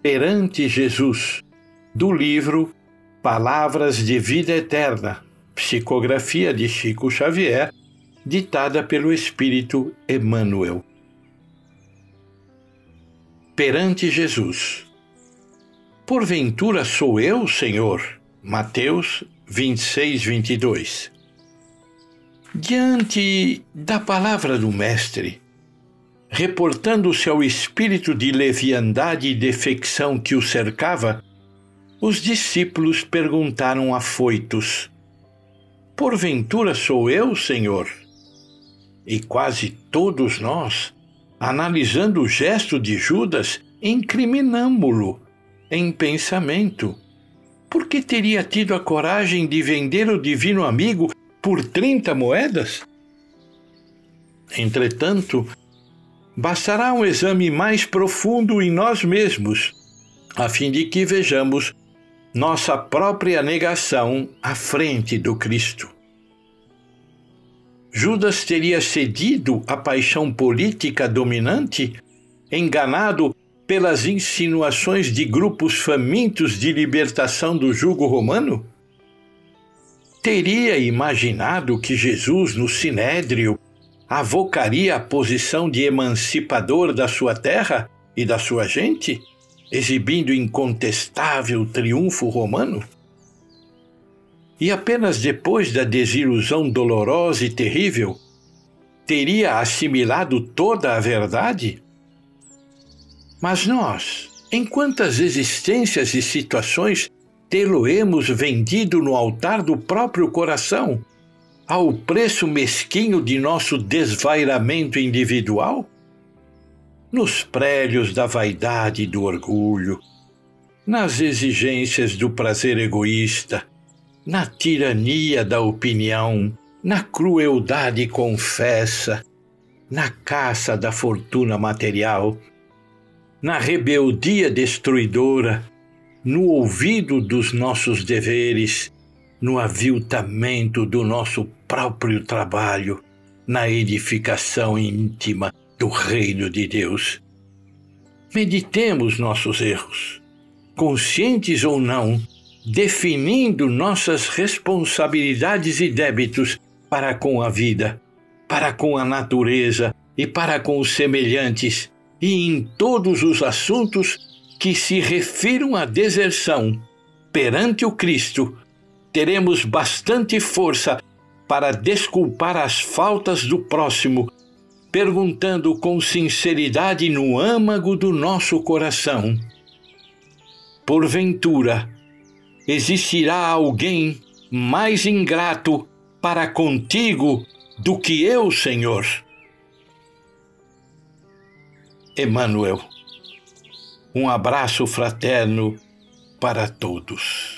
Perante Jesus, do livro Palavras de Vida Eterna, psicografia de Chico Xavier, ditada pelo Espírito Emmanuel. Perante Jesus. Porventura sou eu, Senhor? Mateus 26, 22. Diante da palavra do Mestre, reportando-se ao espírito de leviandade e defecção que o cercava, os discípulos perguntaram afoitos: Porventura sou eu, Senhor? E quase todos nós, analisando o gesto de Judas, incriminamo-lo em pensamento. Por que teria tido a coragem de vender o divino amigo por 30 moedas? Entretanto, bastará um exame mais profundo em nós mesmos, a fim de que vejamos nossa própria negação à frente do Cristo. Judas teria cedido à paixão política dominante, enganado pelas insinuações de grupos famintos de libertação do jugo romano? Teria imaginado que Jesus, no Sinédrio, avocaria a posição de emancipador da sua terra e da sua gente, exibindo incontestável triunfo romano? E apenas depois da desilusão dolorosa e terrível, teria assimilado toda a verdade? Mas nós, em quantas existências e situações tê-lo-emos vendido no altar do próprio coração, ao preço mesquinho de nosso desvairamento individual? Nos prédios da vaidade e do orgulho, nas exigências do prazer egoísta, na tirania da opinião, na crueldade confessa, na caça da fortuna material, na rebeldia destruidora, no ouvido dos nossos deveres, no aviltamento do nosso próprio trabalho, na edificação íntima do reino de Deus. Meditemos nossos erros, conscientes ou não, definindo nossas responsabilidades e débitos para com a vida, para com a natureza e para com os semelhantes, e em todos os assuntos que se refiram à deserção perante o Cristo, teremos bastante força para desculpar as faltas do próximo, perguntando com sinceridade no âmago do nosso coração: Porventura, existirá alguém mais ingrato para contigo do que eu, Senhor? Emmanuel. Um abraço fraterno para todos.